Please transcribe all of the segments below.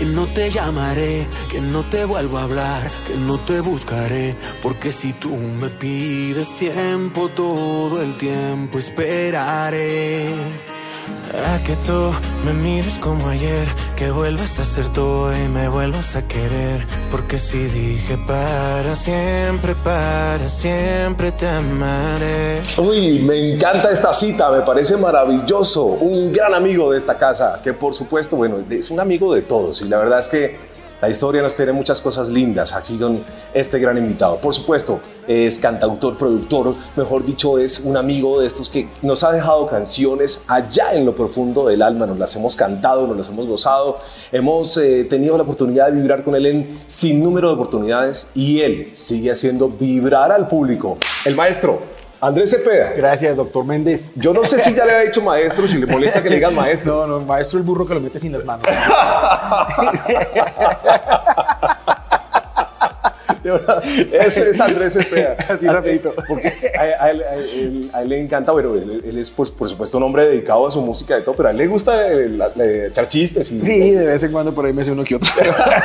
que no te llamaré, que no te vuelvo a hablar, que no te buscaré, porque si tú me pides tiempo, todo el tiempo esperaré. A que tú me mires como ayer, que vuelvas a ser tú y me vuelvas a querer. Porque si dije para siempre, para siempre te amaré. Uy, me encanta esta cita, me parece maravilloso. Un gran amigo de esta casa, que por supuesto, bueno, es un amigo de todos y la verdad es que la historia nos tiene muchas cosas lindas aquí con este gran invitado. Por supuesto, es cantautor, productor, mejor dicho, es un amigo de estos que nos ha dejado canciones allá en lo profundo del alma, nos las hemos cantado, nos las hemos gozado, hemos eh, tenido la oportunidad de vibrar con él en sin número de oportunidades y él sigue haciendo vibrar al público. El maestro. Andrés Cepeda. Gracias, doctor Méndez. Yo no sé si ya le había dicho maestro, si le molesta que le digan maestro. No, no, maestro el burro que lo mete sin las manos. Ese es Andrés Cepeda. Así rapidito. Porque a, a él, a él- a él le encanta, pero él, él es, pues, por supuesto, un hombre dedicado a su música y todo, pero a él le gusta el- la- la- echar chistes. Y, Sí, de vez en cuando por ahí me hace uno que otro.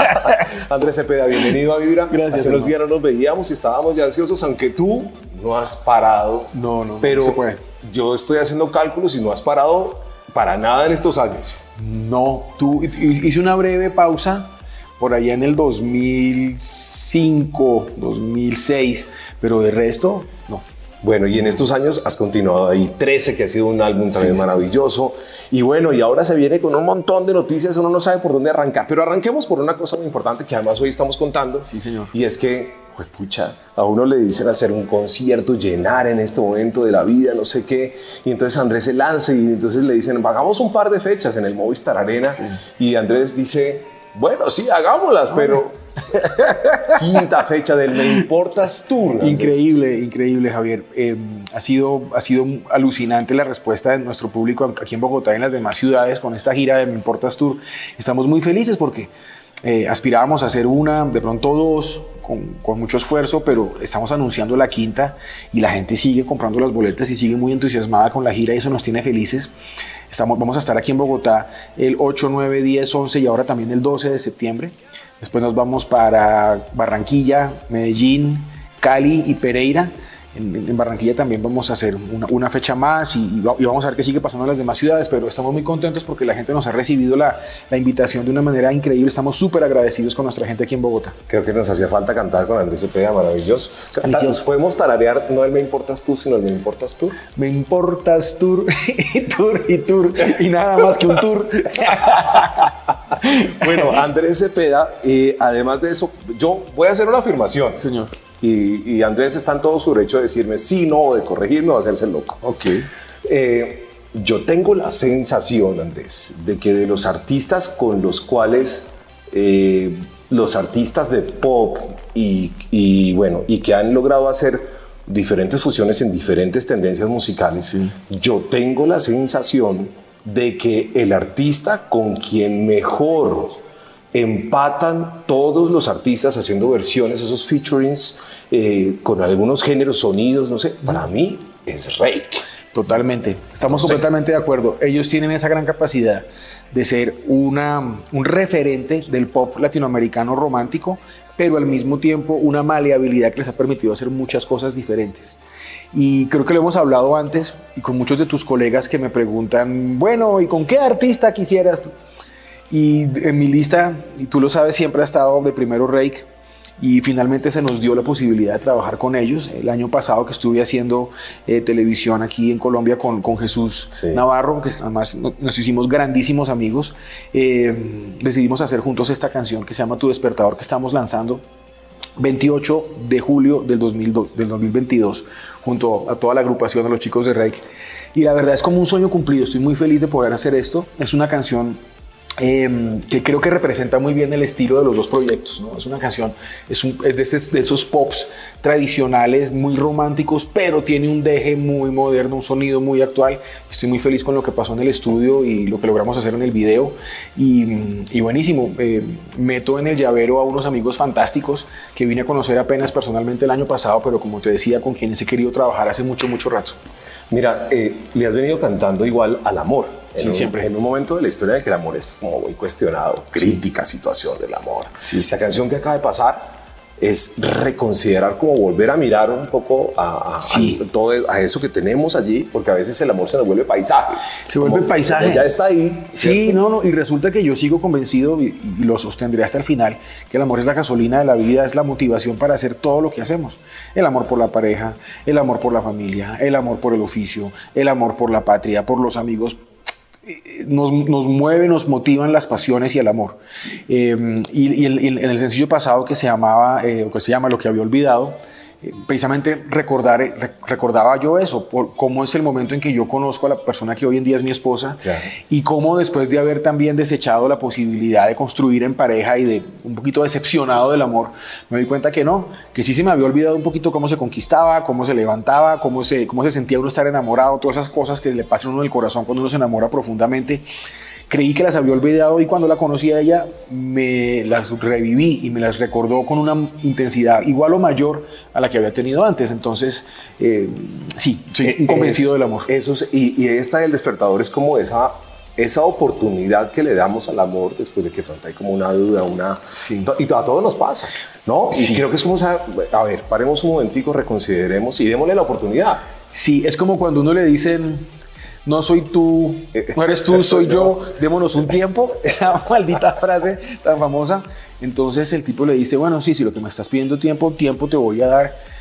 Andrés Cepeda, bienvenido a Vibra. Gracias, Hace unos días no nos veíamos y estábamos ya ansiosos, aunque tú no has parado. No, no, Pero no se puede. yo estoy haciendo cálculos y no has parado para nada en estos años. No, tú hice una breve pausa por allá en el 2005, 2006, pero de resto, no. Bueno, y en estos años has continuado ahí 13, que ha sido un álbum también Sí, sí, maravilloso. Y bueno, y ahora se viene con un montón de noticias, uno no sabe por dónde arrancar. Pero arranquemos por una cosa muy importante que además hoy estamos contando. Sí, señor. Y es que, pues pucha, a uno le dicen hacer un concierto, llenar en este momento de la vida, no sé qué. Y entonces Andrés se lanza y entonces le dicen, hagamos un par de fechas en el Movistar Arena. Y Andrés dice, bueno, sí, hagámoslas, pero... Quinta fecha del Me Importas Tour. Increíble, increíble, Javier. Eh, ha, sido, ha sido alucinante la respuesta de nuestro público aquí en Bogotá y en las demás ciudades con esta gira de Me Importas Tour. Estamos muy felices porque eh, aspirábamos a hacer una, de pronto dos, con, con mucho esfuerzo, pero estamos anunciando la quinta y la gente sigue comprando las boletas y sigue muy entusiasmada con la gira y eso nos tiene felices. Vamos a estar aquí en Bogotá el 8, 9, 10, 11 y ahora también el 12 de septiembre. Después nos vamos para Barranquilla, Medellín, Cali y Pereira. En, en Barranquilla también vamos a hacer una, una fecha más y, y va- y vamos a ver qué sigue pasando en las demás ciudades, pero estamos muy contentos porque la gente nos ha recibido la, la invitación de una manera increíble. Estamos súper agradecidos con nuestra gente aquí en Bogotá. Creo que nos hacía falta cantar con Andrés Cepeda, maravilloso. Delicioso. Podemos tararear no el Me Importas Tú, sino el Me Importas Tú. Me importas tour y tour y tour y nada más que un tour. Bueno, Andrés Cepeda, eh, además de eso, yo voy a hacer una afirmación. Señor. Y, y Andrés está en todo su derecho de decirme sí, no, de corregirme o de hacerse loco. Ok. Eh, yo tengo la sensación, Andrés, de que de los artistas con los cuales eh, los artistas de pop y, y, bueno, y que han logrado hacer diferentes fusiones en diferentes tendencias musicales, yo tengo la sensación de que el artista con quien mejor empatan todos los artistas haciendo versiones, esos featurings eh, con algunos géneros, sonidos, no sé, para mí es Rake. Totalmente. Estamos No sé. completamente de acuerdo. Ellos tienen esa gran capacidad de ser una, un referente del pop latinoamericano romántico, pero al mismo tiempo una maleabilidad que les ha permitido hacer muchas cosas diferentes. Y creo que lo hemos hablado antes y con muchos de tus colegas que me preguntan, bueno, ¿y con qué artista quisieras? Y en mi lista, y tú lo sabes, siempre ha estado de primero Rake. Y finalmente se nos dio la posibilidad de trabajar con ellos. El año pasado que estuve haciendo eh, televisión aquí en Colombia con, con Jesús Sí. Navarro, que además no- nos hicimos grandísimos amigos, eh, decidimos hacer juntos esta canción que se llama Tu Despertador que estamos lanzando 28 de julio del, 2002 del 2022 junto a toda la agrupación de los chicos de Rake. Y la verdad es como un sueño cumplido. Estoy muy feliz de poder hacer esto. Es una canción Em, que creo que representa muy bien el estilo de los dos proyectos. ¿no? Es una canción, es, un, es de, esos, de, esos pops tradicionales, muy románticos, pero tiene un deje muy moderno, un sonido muy actual. Estoy muy feliz con lo que pasó en el estudio y lo que logramos hacer en el video. Y, y buenísimo, eh, meto en el llavero a unos amigos fantásticos que vine a conocer apenas personalmente el año pasado, pero como te decía, con quienes he querido trabajar hace mucho, mucho rato. Mira, eh, le has venido cantando igual al amor Sí, en, siempre. Un, en un momento de la historia en que el amor es como muy cuestionado, crítica situación del amor. Sí, sí, la canción que acaba de pasar es reconsiderar, como volver a mirar un poco a, a, Sí. a todo a eso que tenemos allí, porque a veces el amor se nos vuelve paisaje. Se vuelve Como- paisaje. ya está ahí. Sí, ¿cierto? no, no, y resulta que yo sigo convencido y, y lo sostendré hasta el final, que el amor es la gasolina de la vida, es la motivación para hacer todo lo que hacemos. El amor por la pareja, el amor por la familia, el amor por el oficio, el amor por la patria, por los amigos. Nos, nos mueve, nos motivan las pasiones y el amor. Eh, y y el- el- en el sencillo pasado que se llamaba, eh, o que se llama Lo que había olvidado, precisamente recordar, eh, re- recordaba yo eso, por cómo es el momento en que yo conozco a la persona que hoy en día es mi esposa Claro. y cómo después de haber también desechado la posibilidad de construir en pareja y de un poquito decepcionado del amor, me doy cuenta que no, que sí se me había olvidado un poquito cómo se conquistaba, cómo se levantaba, cómo se, cómo se sentía uno estar enamorado, todas esas cosas que le pasan a uno en el corazón cuando uno se enamora profundamente. Creí que las había olvidado y cuando la conocí a ella me las reviví y me las recordó con una intensidad igual o mayor a la que había tenido antes. Entonces, eh, sí, soy convencido Es- del amor. Eso es- y, y esta del despertador es como esa, esa oportunidad que le damos al amor después de que pronto hay como una duda, una... Sí. Y a todos nos pasa, ¿no? Sí. Y creo que es como, esa- a ver, paremos un momentico, reconsideremos y démosle la oportunidad. Sí, es como cuando uno le dicen, no soy tú, no eres tú, soy yo, démonos un tiempo, esa maldita frase tan famosa. Entonces el tipo le dice, bueno, sí, si lo que me estás pidiendo tiempo, tiempo te voy a dar.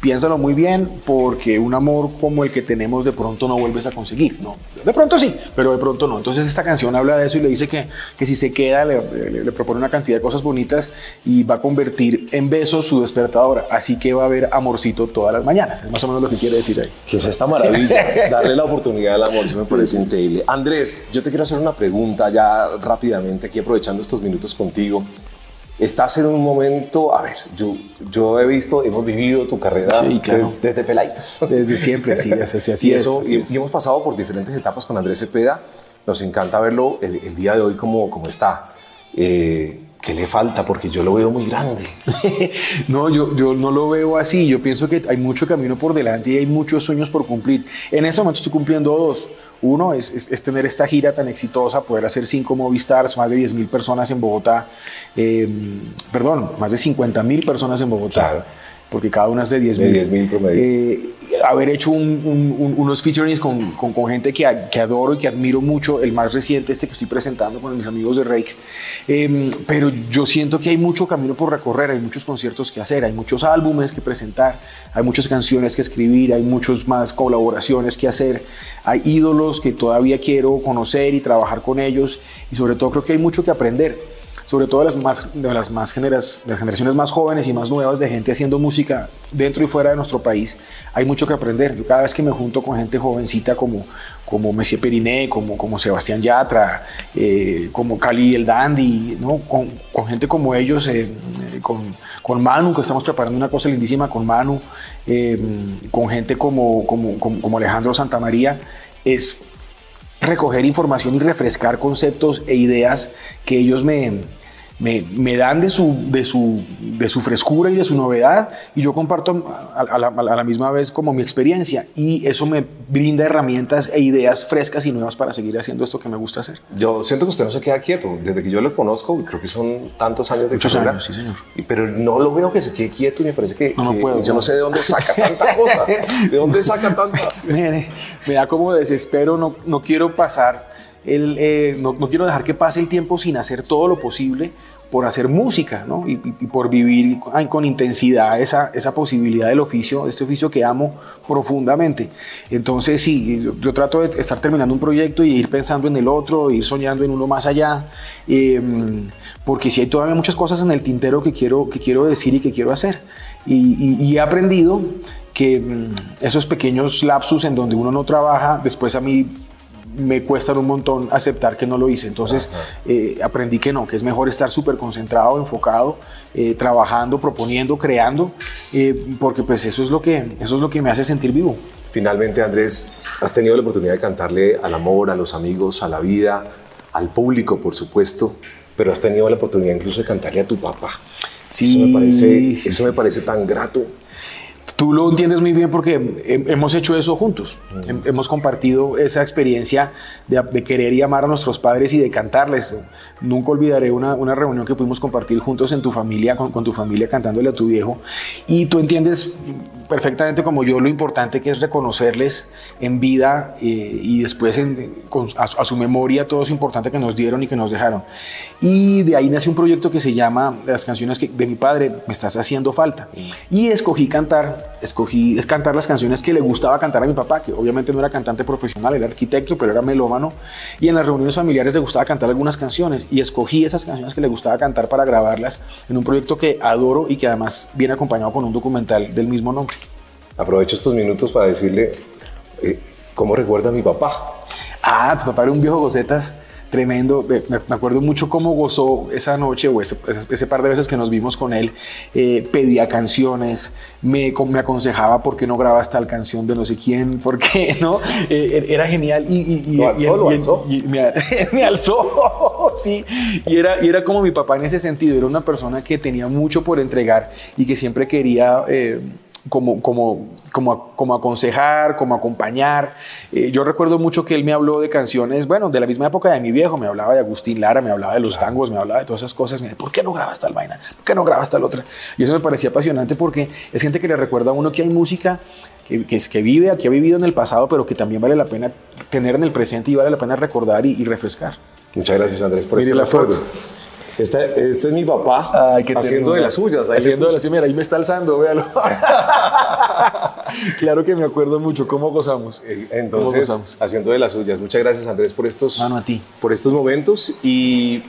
Piénsalo muy bien, porque un amor como el que tenemos de pronto no vuelves a conseguir. No, de pronto sí, pero de pronto no. Entonces esta canción habla de eso y le dice que, que si se queda, le, le- le propone una cantidad de cosas bonitas y va a convertir en besos su despertador. Así que va a haber amorcito todas las mañanas. Es más o menos lo que quiere decir ahí. Que es esta maravilla, darle la oportunidad al amor, eso me parece increíble. Andrés, yo te quiero hacer una pregunta ya rápidamente, aquí aprovechando estos minutos contigo. Estás en un momento, a ver, yo, yo he visto, hemos vivido tu carrera Sí, claro. des- desde peladitos. Desde siempre, sí, así, así, así y es, eso, así y, es. y hemos pasado por diferentes etapas con Andrés Cepeda. Nos encanta verlo el, el día de hoy como, como está. Eh, ¿Qué le falta? Porque yo lo veo muy grande. No, yo, yo no lo veo así. Yo pienso que hay mucho camino por delante y hay muchos sueños por cumplir. En ese momento estoy cumpliendo dos. Uno es, es- es tener esta gira tan exitosa, poder hacer cinco Movistars, más de 10 mil personas en Bogotá. eh, perdón, más de 50 mil personas en Bogotá. Claro. Porque cada una es de 10 De mil. 10.000 promedio. Eh, haber hecho un- un- un- unos featurings con, con- con gente que, a- que adoro y que admiro mucho, el más reciente, este que estoy presentando con mis amigos de Rake. Eh, pero yo siento que hay mucho camino por recorrer, hay muchos conciertos que hacer, hay muchos álbumes que presentar, hay muchas canciones que escribir, hay muchos más colaboraciones que hacer, hay ídolos que todavía quiero conocer y trabajar con ellos y sobre todo creo que hay mucho que aprender sobre todo de las, más, de las, más generas, las generaciones más jóvenes y más nuevas de gente haciendo música dentro y fuera de nuestro país, hay mucho que aprender. Yo cada vez que me junto con gente jovencita como, como Messier Periné, como, como Sebastián Yatra, eh, como Cali el Dandy, ¿no? con, con gente como ellos, eh, con, con Manu, que estamos preparando una cosa lindísima con Manu, eh, con gente como, como, como Alejandro Santamaría, es recoger información y refrescar conceptos e ideas que ellos me, me, me dan de su, de, su, de su frescura y de su novedad y yo comparto a, a la, a la misma vez como mi experiencia y eso me brinda herramientas e ideas frescas y nuevas para seguir haciendo esto que me gusta hacer. Yo siento que usted no se queda quieto. Desde que yo lo conozco, creo que son tantos años de Muchos carrera. años, sí, señor. Pero no lo veo que se quede quieto y me parece que, No, no que- puedo, yo no. no sé de dónde saca tanta cosa. ¿De dónde saca tanta? Mire, me da como desespero, no, no quiero pasar, eh, no, quiero dejar que pase el tiempo sin hacer todo lo posible por hacer música, ¿no? Y, por vivir con, intensidad esa, posibilidad del oficio, este oficio que amo profundamente. Entonces, sí, yo, trato de estar terminando un proyecto y ir pensando en el otro, ir soñando en uno más allá, eh, porque sí hay todavía muchas cosas en el tintero que quiero, decir y que quiero hacer. Y, y- y he aprendido que mm, esos pequeños lapsus en donde uno no trabaja, después a mí me cuesta un montón aceptar que no lo hice. Entonces eh, aprendí que no, que es mejor estar súper concentrado, enfocado, eh, trabajando, proponiendo, creando, eh, porque pues eso es, lo que, eso es lo que me hace sentir vivo. Finalmente, Andrés, has tenido la oportunidad de cantarle al amor, a los amigos, a la vida, al público, por supuesto, pero has tenido la oportunidad incluso de cantarle a tu papá. Sí, eso me parece, sí, eso me parece tan grato. Tú lo entiendes muy bien porque he- hemos hecho eso juntos. Hem- Hemos compartido esa experiencia de, de querer y amar a nuestros padres y de cantarles. Nunca olvidaré una, una reunión que pudimos compartir juntos en tu familia, con, con tu familia, cantándole a tu viejo. Y tú entiendes perfectamente como yo lo importante que es reconocerles en vida eh, y después en- con- a, su- a su memoria todo eso importante que nos dieron y que nos dejaron. Y de ahí nace un proyecto que se llama las canciones que, de mi padre, Me estás haciendo falta. Y escogí cantar, escogí es cantar las canciones que le gustaba cantar a mi papá, que obviamente no era cantante profesional, era arquitecto, pero era melómano. Y en las reuniones familiares le gustaba cantar algunas canciones. Y escogí esas canciones que le gustaba cantar para grabarlas en un proyecto que adoro y que además viene acompañado con un documental del mismo nombre. Aprovecho estos minutos para decirle eh, cómo recuerda a mi papá. Ah, tu papá era un viejo gocetas tremendo. Me, acuerdo mucho cómo gozó esa noche o ese, par de veces que nos vimos con él. Eh, pedía canciones, me, me aconsejaba por qué no grabas tal canción de no sé quién, por qué, ¿no? Eh, era genial. Y, y- y- Lo alzó, y- lo y- alzó. y me, me alzó, sí. Y era, y era como mi papá en ese sentido. Era una persona que tenía mucho por entregar y que siempre quería... eh, como, como, como, como aconsejar, como acompañar. Eh, yo recuerdo mucho que él me habló de canciones, bueno, de la misma época de mi viejo, me hablaba de Agustín Lara, me hablaba de los tangos, me hablaba de todas esas cosas. Me decía, ¿Por qué no grabas tal vaina? ¿Por qué no grabas tal otra? Y eso me parecía apasionante porque es gente que le recuerda a uno que hay música que, que, es, que vive, que ha vivido en el pasado, pero que también vale la pena tener en el presente y vale la pena recordar y, y refrescar. Muchas gracias, Andrés, por Mire este la foto. Este, este es mi papá Ay, haciendo de las suyas. Ahí Haciendo de las suyas. Mira, ahí me está alzando, véalo. claro que me acuerdo mucho cómo gozamos. Eh, ¿Cómo Entonces, gozamos? haciendo de las suyas. Muchas gracias, Andrés, por estos, Mano, a ti. por estos momentos. Y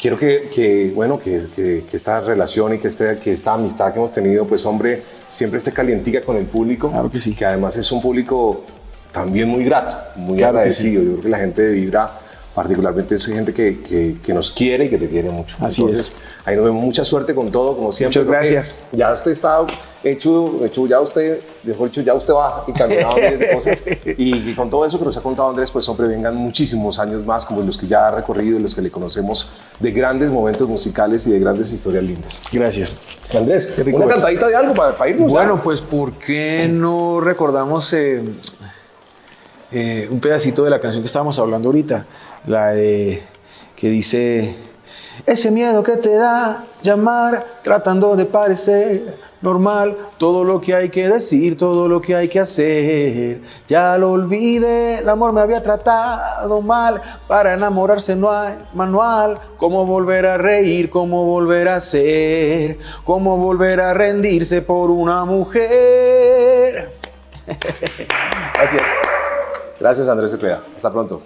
quiero que, que, bueno, que, que- que esta relación y que, este, que esta amistad que hemos tenido, pues, hombre, siempre esté calientica con el público. Claro que sí. Que además es un público también muy grato, muy Claro agradecido. Yo creo que la gente de Vibra, particularmente, es gente que, que- que nos quiere y que te quiere mucho. Así Entonces, ahí nos vemos. Mucha suerte con todo, como siempre. Muchas gracias. Ya usted está hecho, hecho, ya usted, mejor dicho, ya usted va y caminaba miles de cosas. Y con todo eso que nos ha contado Andrés, pues hombre, vengan muchísimos años más, como los que ya ha recorrido y los que le conocemos, de grandes momentos musicales y de grandes historias lindas. Gracias. Andrés, una cantadita de algo para, para irnos. ya? Bueno, pues ¿por qué no recordamos eh, eh, un pedacito de la canción que estábamos hablando ahorita? La de que dice, ese miedo que te da llamar tratando de parecer normal, todo lo que hay que decir, todo lo que hay que hacer, ya lo olvidé, el amor me había tratado mal, para enamorarse no hay manual, cómo volver a reír, cómo volver a ser, cómo volver a rendirse por una mujer. Gracias. Gracias, Andrés Cepeda. Hasta pronto.